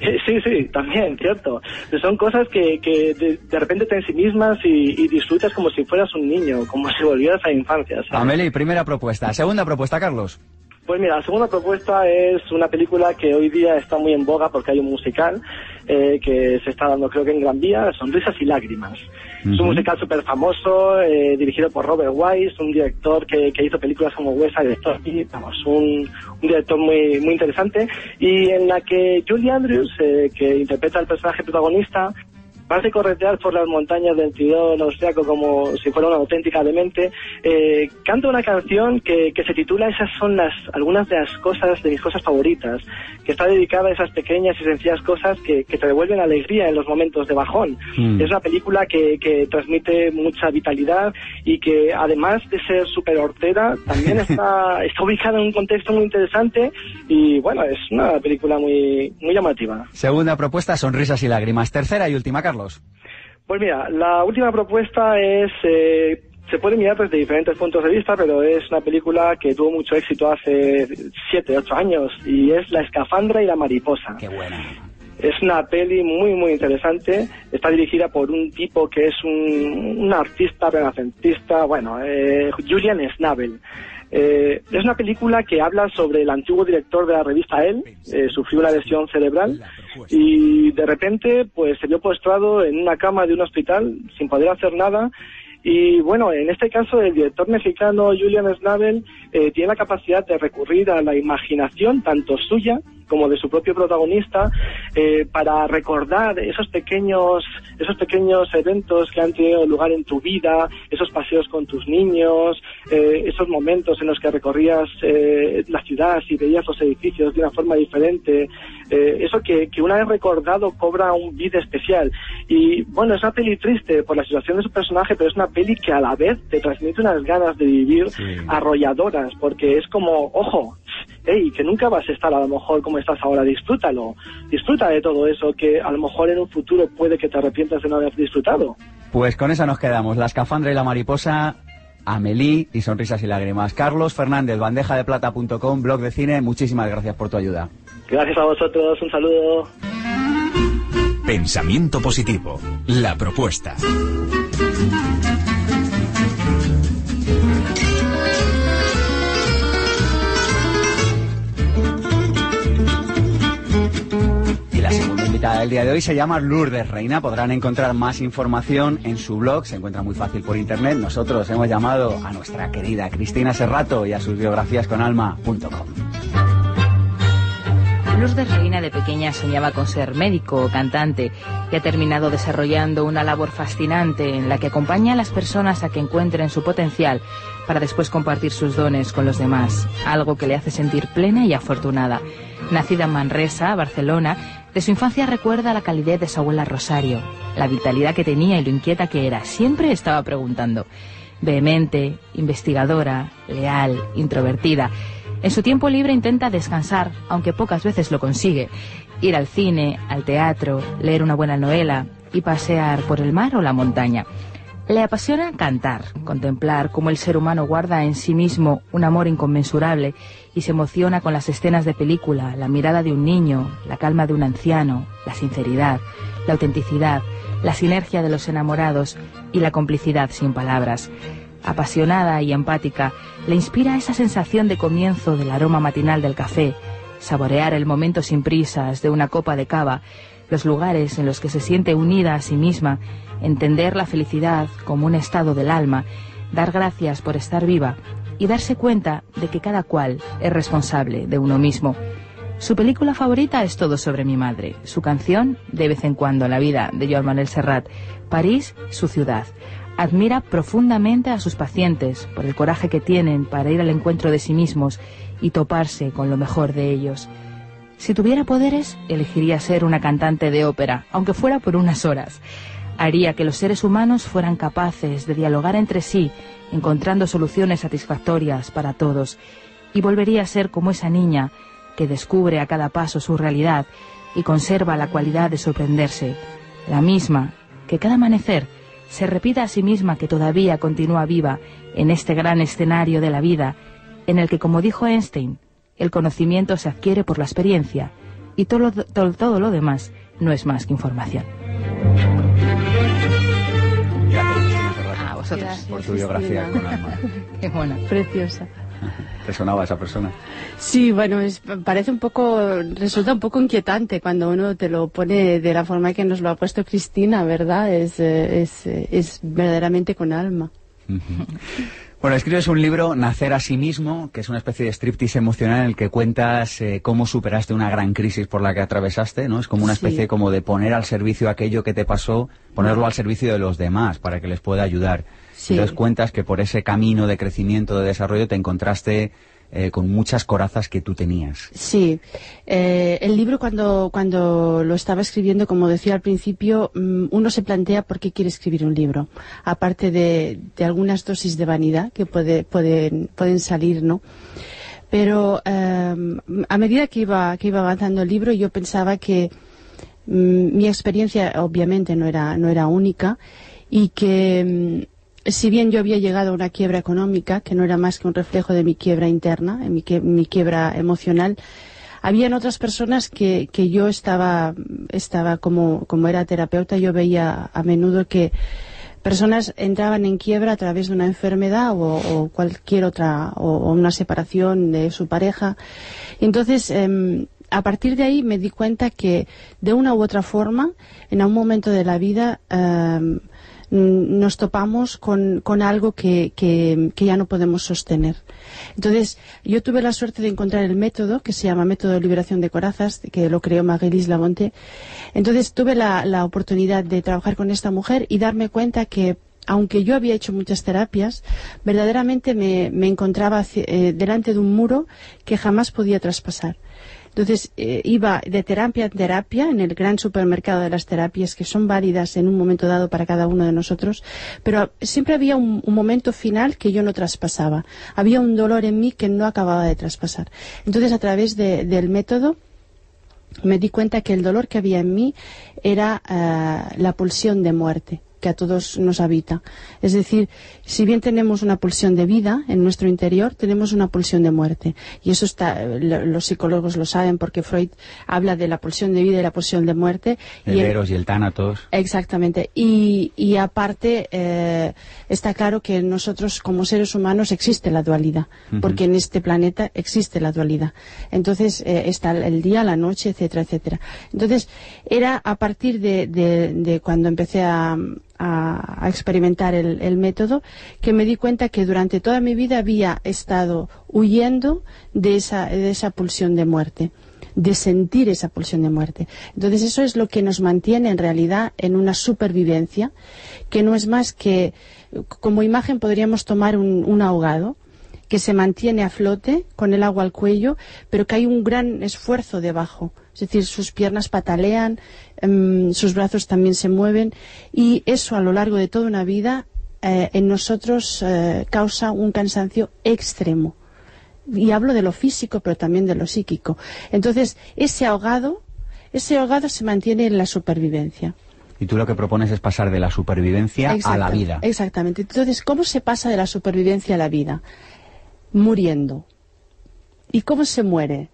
Speaker 11: Eh, (laughs) Sí, sí, (laughs) también, cierto. Son cosas que, que de, de repente te ensimismas y, y disfrutas como si fueras un niño, como si volvieras a la infancia. ¿sabes?
Speaker 1: Amelie, primera propuesta. Segunda propuesta, Carlos.
Speaker 11: Pues mira, la segunda propuesta es una película que hoy día está muy en boga porque hay un musical eh, que se está dando creo que en Gran Vía, Sonrisas y Lágrimas. Es un musical súper famoso, eh, dirigido por Robert Wise, un director que, que hizo películas como West Side Story, vamos, un, un director muy, muy interesante, y en la que Julie Andrews, eh, que interpreta al personaje protagonista, de corretear por las montañas del Tirol austriaco como si fuera una auténtica demente, eh, canta una canción que, que se titula Esas son las algunas de las cosas, de mis cosas favoritas, que está dedicada a esas pequeñas y sencillas cosas que, que te devuelven alegría en los momentos de bajón.
Speaker 12: Mm.
Speaker 11: Es una película que, que transmite mucha vitalidad y que además de ser súper hortera, también (laughs) está, está ubicada en un contexto muy interesante y bueno, es una película muy, muy llamativa.
Speaker 1: Segunda propuesta, sonrisas y lágrimas. Tercera y última, Carlos.
Speaker 11: Pues mira, la última propuesta es, eh, se puede mirar desde diferentes puntos de vista, pero es una película que tuvo mucho éxito hace 7, 8 años y es La escafandra y la mariposa.
Speaker 1: Qué buena.
Speaker 11: Es una peli muy, muy interesante. Está dirigida por un tipo que es un, un artista renacentista, bueno, eh, Julian Schnabel. Eh, es una película que habla sobre el antiguo director de la revista Elle, eh, sufrió una lesión cerebral y de repente pues se vio postrado en una cama de un hospital sin poder hacer nada. Y bueno, en este caso el director mexicano Julian Schnabel eh, tiene la capacidad de recurrir a la imaginación tanto suya como de su propio protagonista eh, para recordar esos pequeños esos pequeños eventos que han tenido lugar en tu vida, esos paseos con tus niños, eh, esos momentos en los que recorrías eh, la ciudad y veías los edificios de una forma diferente, eh, eso que, que una vez recordado cobra un vida especial. Y bueno, es una peli triste por la situación de su personaje, pero es una peli que a la vez te transmite unas ganas de vivir arrolladoras, porque es como, ojo, hey, que nunca vas a estar a lo mejor como estás ahora, disfrútalo, disfruta de todo eso que a lo mejor en un futuro puede que te arrepientas de no haber disfrutado.
Speaker 1: Pues con esa nos quedamos. La escafandra y la mariposa, Amelie y sonrisas y lágrimas. Carlos Fernández, bandejadeplata.com, blog de cine. Muchísimas gracias por tu ayuda.
Speaker 11: Gracias a vosotros, un saludo.
Speaker 2: Pensamiento positivo. La propuesta.
Speaker 1: Invitada del el día de hoy se llama Lourdes Reina. Podrán encontrar más información en su blog, se encuentra muy fácil por internet. Nosotros hemos llamado a nuestra querida Cristina Serrato y a sus biografías con alma.com.
Speaker 6: Lourdes Reina de pequeña soñaba con ser médico o cantante y ha terminado desarrollando una labor fascinante en la que acompaña a las personas a que encuentren su potencial para después compartir sus dones con los demás, algo que le hace sentir plena y afortunada. Nacida en Manresa, Barcelona, de su infancia recuerda la calidez de su abuela Rosario, la vitalidad que tenía y lo inquieta que era. Siempre estaba preguntando. Vehemente, investigadora, leal, introvertida. En su tiempo libre intenta descansar, aunque pocas veces lo consigue. Ir al cine, al teatro, leer una buena novela y pasear por el mar o la montaña. Le apasiona cantar, contemplar cómo el ser humano guarda en sí mismo un amor inconmensurable y se emociona con las escenas de película, la mirada de un niño, la calma de un anciano, la sinceridad, la autenticidad, la sinergia de los enamorados y la complicidad sin palabras. Apasionada y empática, le inspira esa sensación de comienzo del aroma matinal del café, saborear el momento sin prisas de una copa de cava, los lugares en los que se siente unida a sí misma, entender la felicidad como un estado del alma, dar gracias por estar viva y darse cuenta de que cada cual es responsable de uno mismo. Su película favorita es Todo sobre mi madre, su canción, De vez en cuando la vida, de Joan Manuel Serrat, París, su ciudad admira profundamente a sus pacientes por el coraje que tienen para ir al encuentro de sí mismos y toparse con lo mejor de ellos. Si tuviera poderes, elegiría ser una cantante de ópera, aunque fuera por unas horas. Haría que los seres humanos fueran capaces de dialogar entre sí, encontrando soluciones satisfactorias para todos, y volvería a ser como esa niña que descubre a cada paso su realidad y conserva la cualidad de sorprenderse, la misma que cada amanecer se repita a sí misma que todavía continúa viva en este gran escenario de la vida, en el que, como dijo Einstein, el conocimiento se adquiere por la experiencia y todo, todo, todo lo demás no es más que información.
Speaker 1: A vosotros. Por tu biografía con alma. (laughs)
Speaker 6: Qué buena.
Speaker 4: Preciosa.
Speaker 1: ¿Te sonaba esa persona?
Speaker 4: Sí, bueno, es, parece un poco, resulta un poco inquietante cuando uno te lo pone de la forma que nos lo ha puesto Cristina, ¿verdad? Es, eh, es, eh, es verdaderamente con alma.
Speaker 1: Bueno, escribes un libro, Nacer a sí mismo, que es una especie de striptease emocional en el que cuentas eh, cómo superaste una gran crisis por la que atravesaste, ¿no? Es como una especie como de poner al servicio aquello que te pasó, ponerlo al servicio de los demás para que les pueda ayudar. Entonces cuentas que por ese camino de crecimiento, de desarrollo, te encontraste eh, con muchas corazas que tú tenías.
Speaker 4: Sí, eh, el libro cuando, cuando lo estaba escribiendo, como decía al principio, mm, uno se plantea por qué quiere escribir un libro, aparte de, algunas dosis de vanidad que puede, pueden, pueden salir, ¿no? Pero em, a medida que iba, que iba avanzando el libro, yo pensaba que mm, mi experiencia obviamente no era, no era única y que mm, si bien yo había llegado a una quiebra económica, que no era más que un reflejo de mi quiebra interna, mi, mi quiebra emocional, habían otras personas que, que yo estaba, estaba como, como era terapeuta, yo veía a menudo que personas entraban en quiebra a través de una enfermedad o, cualquier otra, o, una separación de su pareja. Entonces, em, a partir de ahí me di cuenta que de una u otra forma, en un momento de la vida, em, nos topamos con, algo que, ya no podemos sostener. Entonces, yo tuve la suerte de encontrar el método, que se llama Método de Liberación de Corazas, que lo creó Maguelis Lamonte. Entonces, tuve la, oportunidad de trabajar con esta mujer y darme cuenta que aunque yo había hecho muchas terapias, verdaderamente me, me encontraba eh, delante de un muro que jamás podía traspasar. Entonces eh, iba de terapia en terapia en el gran supermercado de las terapias que son válidas en un momento dado para cada uno de nosotros, pero siempre había un, momento final que yo no traspasaba. Había un dolor en mí que no acababa de traspasar. Entonces a través del método me di cuenta que el dolor que había en mí era eh, la pulsión de muerte que a todos nos habita. Es decir, si bien tenemos una pulsión de vida en nuestro interior, tenemos una pulsión de muerte. Y eso está, los psicólogos lo saben porque Freud habla de la pulsión de vida y la pulsión de muerte.
Speaker 1: El y Eros y el Tánatos.
Speaker 4: Exactamente. Y, y aparte, eh, está claro que nosotros como seres humanos existe la dualidad, porque en este planeta existe la dualidad. Entonces, eh, está el día, la noche, etcétera, etcétera. Entonces, era a partir de, de cuando empecé a a, experimentar el, método, que me di cuenta que durante toda mi vida había estado huyendo de esa, de esa pulsión de muerte de sentir esa pulsión de muerte. Entonces eso es lo que nos mantiene en realidad en una supervivencia, que no es más que, como imagen podríamos tomar un ahogado, que se mantiene a flote con el agua al cuello, pero que hay un gran esfuerzo debajo. Es decir, sus piernas patalean, em, sus brazos también se mueven y eso a lo largo de toda una vida eh, en nosotros eh, causa un cansancio extremo. Y hablo de lo físico, pero también de lo psíquico. Entonces, ese ahogado, ese ahogado se mantiene en la supervivencia.
Speaker 1: Y tú lo que propones es pasar de la supervivencia a la vida.
Speaker 4: Exactamente. Entonces, ¿cómo se pasa de la supervivencia a la vida? Muriendo. ¿Y cómo se muere?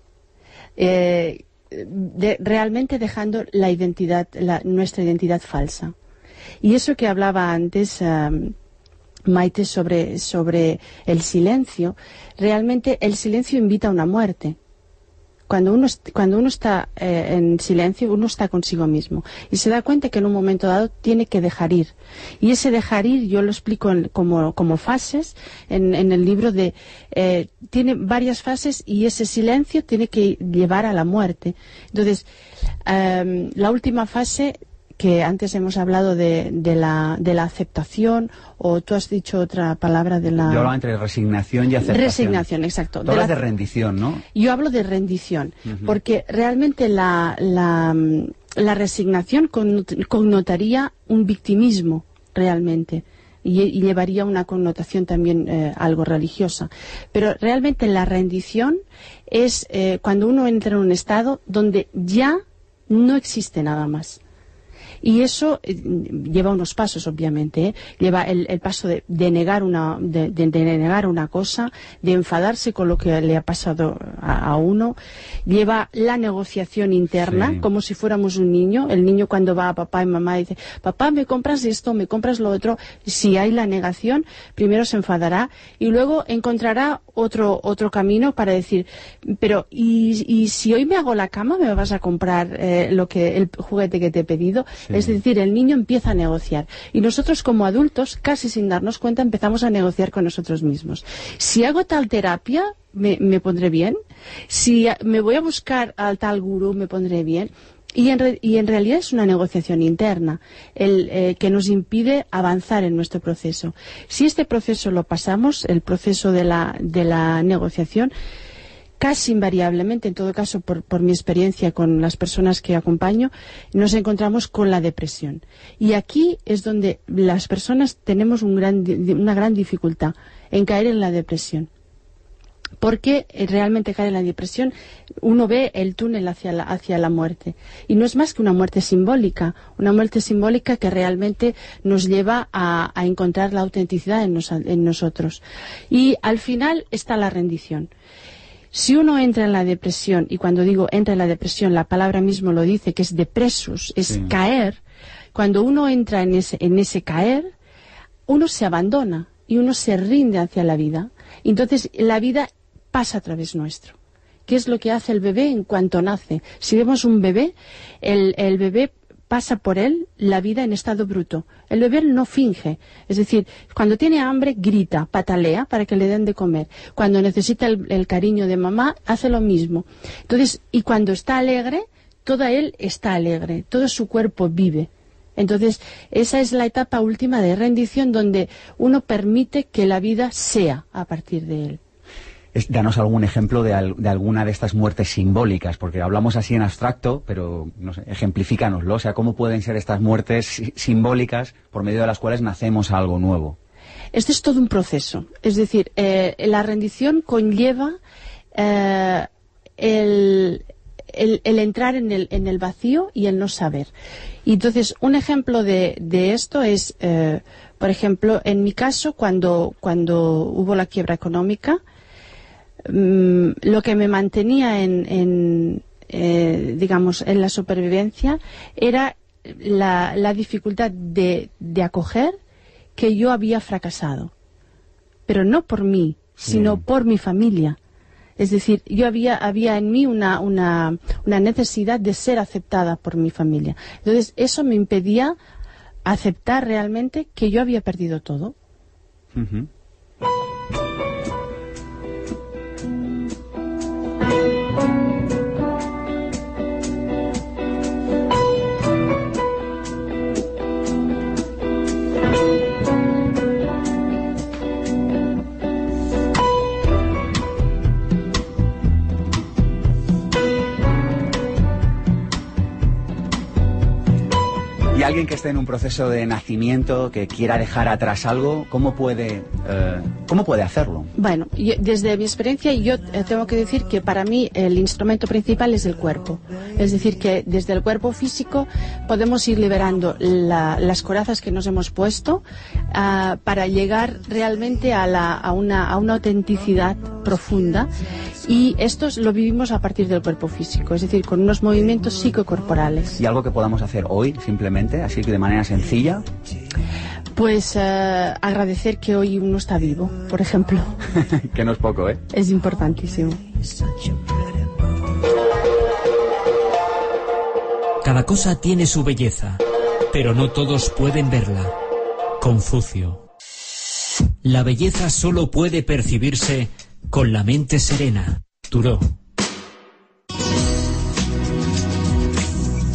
Speaker 4: Eh, realmente dejando la identidad, nuestra identidad falsa. Y eso que hablaba antes um, Maite sobre, sobre el silencio, realmente el silencio invita a una muerte cuando uno, cuando uno está eh, en silencio, uno está consigo mismo y se da cuenta que en un momento dado tiene que dejar ir. Y ese dejar ir, yo lo explico como, como, fases en, en, el libro de... Eh, tiene varias fases y ese silencio tiene que llevar a la muerte. Entonces, eh, la última fase que antes hemos hablado de, de, la, de, la, aceptación, o tú has dicho otra palabra de la...
Speaker 1: Yo hablo entre resignación y aceptación.
Speaker 4: Resignación, exacto.
Speaker 1: Tú de, rendición, ¿no?
Speaker 4: Yo hablo de rendición, porque realmente la, la, la resignación connotaría un victimismo, realmente. Y, llevaría una connotación también eh, algo religiosa. Pero realmente la rendición es eh, cuando uno entra en un estado donde ya no existe nada más. Y eso eh, lleva unos pasos, obviamente. ¿eh? Lleva el, paso de, negar una, de, negar una cosa, de enfadarse con lo que le ha pasado a, uno. Lleva la negociación interna, como si fuéramos un niño. El niño cuando va a papá y mamá dice, papá, ¿me compras esto? ¿Me compras lo otro? Si hay la negación, primero se enfadará y luego encontrará otro, otro camino para decir, pero ¿y, si hoy me hago la cama, me vas a comprar eh, lo que el juguete que te he pedido? Es decir, el niño empieza a negociar. Y nosotros como adultos, casi sin darnos cuenta, empezamos a negociar con nosotros mismos. Si hago tal terapia, me, pondré bien. Si me voy a buscar al tal gurú, me pondré bien. Y en, realidad es una negociación interna el, eh, que nos impide avanzar en nuestro proceso. Si este proceso lo pasamos, el proceso de la, de la negociación, casi invariablemente, en todo caso por, mi experiencia con las personas que acompaño, nos encontramos con la depresión. Y aquí es donde las personas tenemos una gran dificultad en caer en la depresión. Porque eh, realmente caer en la depresión uno ve el túnel hacia la, hacia la muerte. Y no es más que una muerte simbólica, una muerte simbólica que realmente nos lleva a, encontrar la autenticidad en nosotros. Y al final está la rendición. Si uno entra en la depresión, y cuando digo entra en la depresión, la palabra mismo lo dice, que es depresus, es caer, cuando uno entra en ese, en ese caer, uno se abandona y uno se rinde hacia la vida. Entonces la vida pasa a través nuestro. ¿Qué es lo que hace el bebé en cuanto nace? Si vemos un bebé, el, el bebé pasa por él la vida en estado bruto. El bebé no finge. Es decir, cuando tiene hambre, grita, patalea para que le den de comer. Cuando necesita el, cariño de mamá, hace lo mismo. Entonces, y cuando está alegre, todo él está alegre, todo su cuerpo vive. Entonces, esa es la etapa última de rendición donde uno permite que la vida sea a partir de él
Speaker 1: danos algún ejemplo de, alguna de estas muertes simbólicas, porque hablamos así en abstracto, pero no sé, ejemplifícanoslo, o sea, ¿cómo pueden ser estas muertes simbólicas por medio de las cuales nacemos algo nuevo?
Speaker 4: Este es todo un proceso, es decir, eh, la rendición conlleva eh, el, el, el entrar en el, en el vacío y el no saber. Y entonces, un ejemplo de, de esto es, eh, por ejemplo, en mi caso, cuando, cuando hubo la quiebra económica, mm, lo que me mantenía en, en eh, digamos, en la supervivencia era la, la dificultad de, de acoger que yo había fracasado. Pero no por mí, sino
Speaker 12: Mm.
Speaker 4: por mi familia. Es decir, yo había, había en mí una, una, una necesidad de ser aceptada por mi familia. Entonces, eso me impedía aceptar realmente que yo había perdido todo.
Speaker 1: Alguien que esté en un proceso de nacimiento, que quiera dejar atrás algo, ¿cómo puede, eh, ¿cómo puede hacerlo?
Speaker 4: Bueno, yo- desde mi experiencia yo eh, tengo que decir que para mí el instrumento principal es el cuerpo. Es decir, que desde el cuerpo físico podemos ir liberando la- las corazas que nos hemos puesto ah, para llegar realmente a, la- a una, a una autenticidad profunda. Y esto es- lo vivimos a partir del cuerpo físico, es decir, con unos movimientos psicocorporales.
Speaker 1: Y algo que podamos hacer hoy, simplemente, así que de manera sencilla.
Speaker 4: Pues eh, agradecer que hoy uno está vivo, por ejemplo. (laughs)
Speaker 1: que no es poco, ¿eh?
Speaker 4: Es importantísimo.
Speaker 7: Cada cosa tiene su belleza, pero no todos pueden verla. Confucio. La belleza solo puede percibirse con la mente serena. Turó.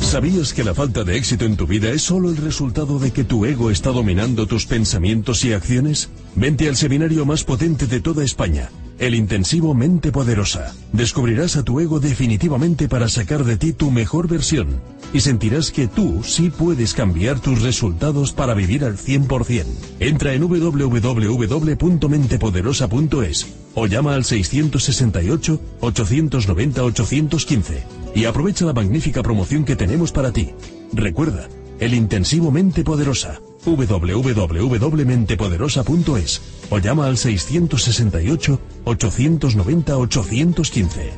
Speaker 13: ¿Sabías que la falta de éxito en tu vida es solo el resultado de que tu ego está dominando tus pensamientos y acciones? Vente al seminario más potente de toda España, el intensivo Mente Poderosa. Descubrirás a tu ego definitivamente para sacar de ti tu mejor versión y sentirás que tú sí puedes cambiar tus resultados para vivir al 100%. Entra en www.mentepoderosa.es o llama al 668 890 815 y aprovecha la magnífica promoción que tenemos para ti. Recuerda, el intensivo Mente Poderosa, www.mentepoderosa.es o llama al 668 890 815.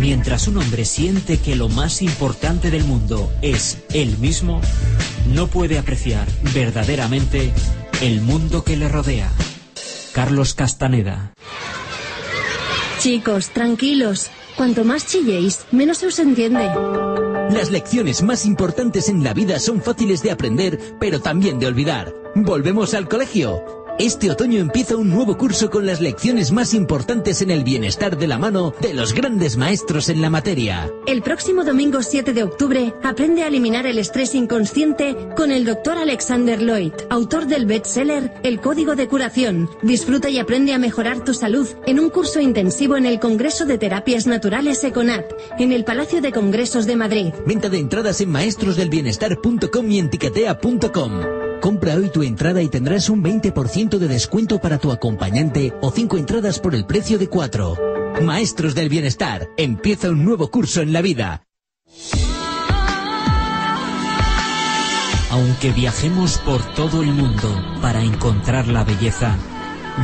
Speaker 7: Mientras un hombre siente que lo más importante del mundo es él mismo, no puede apreciar verdaderamente el mundo que le rodea. Carlos Castaneda.
Speaker 9: Chicos, tranquilos. Cuanto más chilléis, menos se os entiende.
Speaker 10: Las lecciones más importantes en la vida son fáciles de aprender, pero también de olvidar. Volvemos al colegio. Este otoño empieza un nuevo curso con las lecciones más importantes en el bienestar de la mano de los grandes maestros en la materia.
Speaker 9: El próximo domingo 7 de octubre aprende a eliminar el estrés inconsciente con el doctor Alexander Lloyd, autor del bestseller El Código de Curación. Disfruta y aprende a mejorar tu salud en un curso intensivo en el Congreso de Terapias Naturales Econat, en el Palacio de Congresos de Madrid.
Speaker 10: Venta de entradas en maestrosdelbienestar.com y en tiquetea.com. Compra hoy tu entrada y tendrás un 20% de descuento para tu acompañante o 5 entradas por el precio de 4. Maestros del Bienestar, empieza un nuevo curso en la vida.
Speaker 7: Aunque viajemos por todo el mundo para encontrar la belleza,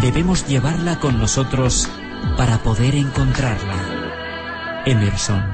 Speaker 7: debemos llevarla con nosotros para poder encontrarla. Emerson.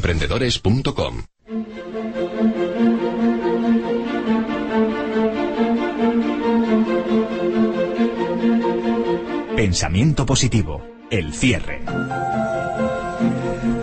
Speaker 8: www.masterdeemprendedores.com.
Speaker 2: Pensamiento positivo. El cierre.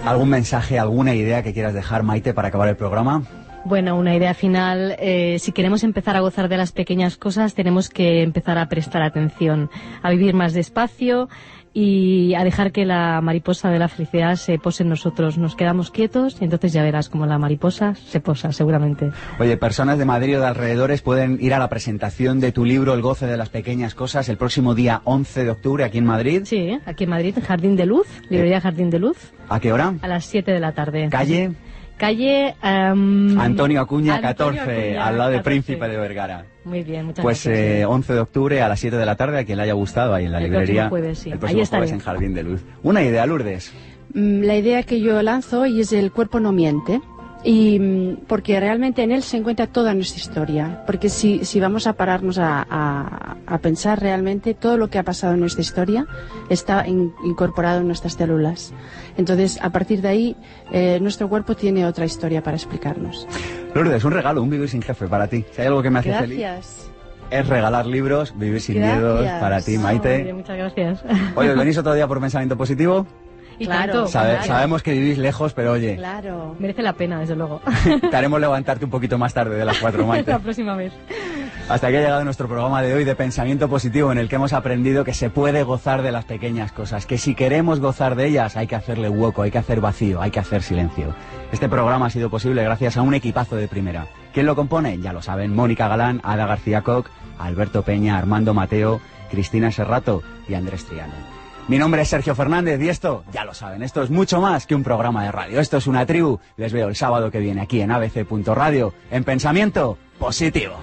Speaker 1: ¿Algún mensaje, alguna idea que quieras dejar, Maite, para acabar el programa?
Speaker 3: Bueno, una idea final. eh, si queremos empezar a gozar de las pequeñas cosas, tenemos que empezar a prestar atención, a vivir más despacio y a dejar que la mariposa de la felicidad se pose en nosotros. Nos quedamos quietos y entonces ya verás como la mariposa se posa, seguramente.
Speaker 1: Oye, personas de Madrid o de alrededores pueden ir a la presentación de tu libro El goce de las pequeñas cosas el próximo día 11 de octubre aquí en Madrid.
Speaker 3: Sí, aquí en Madrid, en Jardín de Luz, librería Jardín de Luz,
Speaker 1: ¿A qué hora?
Speaker 3: a las 7 de la tarde.
Speaker 1: Calle
Speaker 3: Calle... em,
Speaker 1: Antonio Acuña
Speaker 3: Antonio
Speaker 1: 14,
Speaker 3: Acuña,
Speaker 1: al lado de
Speaker 3: 14.
Speaker 1: Príncipe de Vergara.
Speaker 3: Muy bien, muchas
Speaker 1: Pues
Speaker 3: gracias.
Speaker 1: eh, 11 de octubre a las 7 de la tarde, a quien le haya gustado ahí en la
Speaker 3: El
Speaker 1: librería.
Speaker 3: próximo jueves, sí.
Speaker 1: El próximo
Speaker 3: Ahí
Speaker 1: jueves en Jardín de Luz. Una idea, Lourdes.
Speaker 4: Mm, La idea que yo lanzo hoy es el cuerpo no miente. Y mm, porque realmente en él se encuentra toda nuestra historia. Porque si, si vamos a pararnos a, a- a pensar realmente, todo lo que ha pasado en nuestra historia está in- incorporado en nuestras células. Entonces, a partir de ahí, eh, nuestro cuerpo tiene otra historia para explicarnos.
Speaker 1: Lourdes, un regalo, un vivir sin jefe para ti. Si hay algo que me hace feliz,
Speaker 4: Gracias.
Speaker 1: es regalar libros, vivir sin
Speaker 4: Gracias.
Speaker 1: miedos para ti, Maite.
Speaker 3: bien, muchas gracias.
Speaker 1: Oye, ¿venís (laughs) otro día por pensamiento positivo?
Speaker 3: Y
Speaker 4: Claro.
Speaker 3: tanto,
Speaker 1: Sabe-
Speaker 3: claro.
Speaker 1: Sabemos que vivís lejos, pero oye,
Speaker 4: Claro.
Speaker 3: Merece la pena, desde luego. (laughs)
Speaker 1: te haremos levantarte un poquito más tarde de las cuatro, (laughs) Maite.
Speaker 3: la próxima vez.
Speaker 1: Hasta aquí ha llegado nuestro programa de hoy de pensamiento positivo en el que hemos aprendido que se puede gozar de las pequeñas cosas, que si queremos gozar de ellas hay que hacerle hueco, hay que hacer vacío, hay que hacer silencio. Este programa ha sido posible gracias a un equipazo de primera. ¿Quién lo compone? Ya lo saben, Mónica Galán, Ada García Koch, Alberto Peña, Armando Mateo, Cristina Serrato y Andrés Triano. Mi nombre es Sergio Fernández y esto, ya lo saben, esto es mucho más que un programa de radio. Esto es una tribu. Les veo el sábado que viene aquí en abc.radio en pensamiento positivo.